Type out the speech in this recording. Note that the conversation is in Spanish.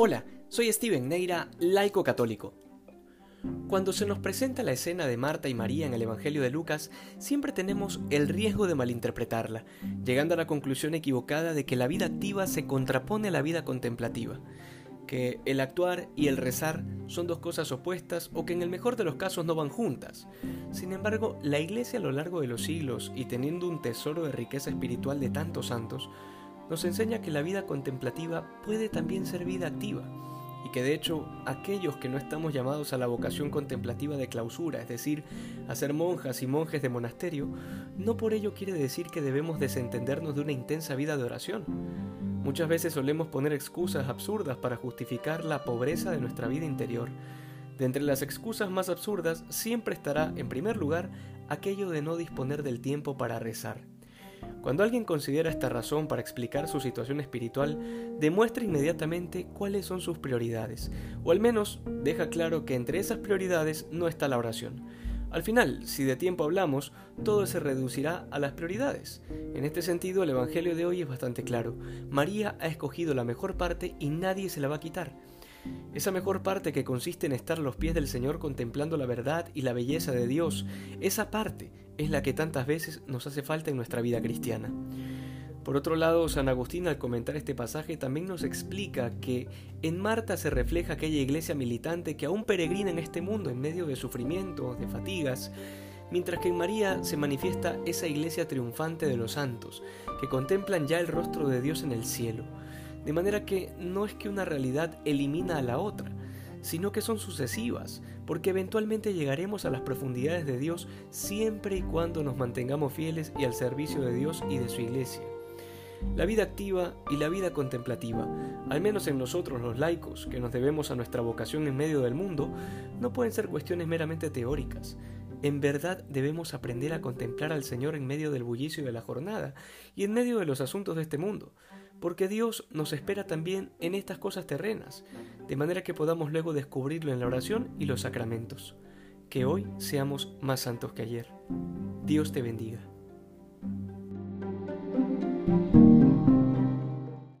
Hola, soy Steven Neira, laico católico. Cuando se nos presenta la escena de Marta y María en el Evangelio de Lucas, siempre tenemos el riesgo de malinterpretarla, llegando a la conclusión equivocada de que la vida activa se contrapone a la vida contemplativa, que el actuar y el rezar son dos cosas opuestas o que en el mejor de los casos no van juntas. Sin embargo, la Iglesia a lo largo de los siglos y teniendo un tesoro de riqueza espiritual de tantos santos, nos enseña que la vida contemplativa puede también ser vida activa y que de hecho aquellos que no estamos llamados a la vocación contemplativa de clausura, es decir, a ser monjas y monjes de monasterio, no por ello quiere decir que debemos desentendernos de una intensa vida de oración. Muchas veces solemos poner excusas absurdas para justificar la pobreza de nuestra vida interior. De entre las excusas más absurdas siempre estará, en primer lugar, aquello de no disponer del tiempo para rezar. Cuando alguien considera esta razón para explicar su situación espiritual, demuestra inmediatamente cuáles son sus prioridades, o al menos deja claro que entre esas prioridades no está la oración. Al final, si de tiempo hablamos, todo se reducirá a las prioridades. En este sentido, el Evangelio de hoy es bastante claro. María ha escogido la mejor parte y nadie se la va a quitar. Esa mejor parte que consiste en estar a los pies del Señor contemplando la verdad y la belleza de Dios, esa parte es la que tantas veces nos hace falta en nuestra vida cristiana. Por otro lado, San Agustín al comentar este pasaje también nos explica que en Marta se refleja aquella iglesia militante que aún peregrina en este mundo en medio de sufrimientos, de fatigas, mientras que en María se manifiesta esa iglesia triunfante de los santos, que contemplan ya el rostro de Dios en el cielo. De manera que no es que una realidad elimina a la otra, sino que son sucesivas, porque eventualmente llegaremos a las profundidades de Dios siempre y cuando nos mantengamos fieles y al servicio de Dios y de su iglesia. La vida activa y la vida contemplativa, al menos en nosotros los laicos, que nos debemos a nuestra vocación en medio del mundo, no pueden ser cuestiones meramente teóricas. En verdad debemos aprender a contemplar al Señor en medio del bullicio de la jornada y en medio de los asuntos de este mundo, porque Dios nos espera también en estas cosas terrenas, de manera que podamos luego descubrirlo en la oración y los sacramentos. Que hoy seamos más santos que ayer. Dios te bendiga.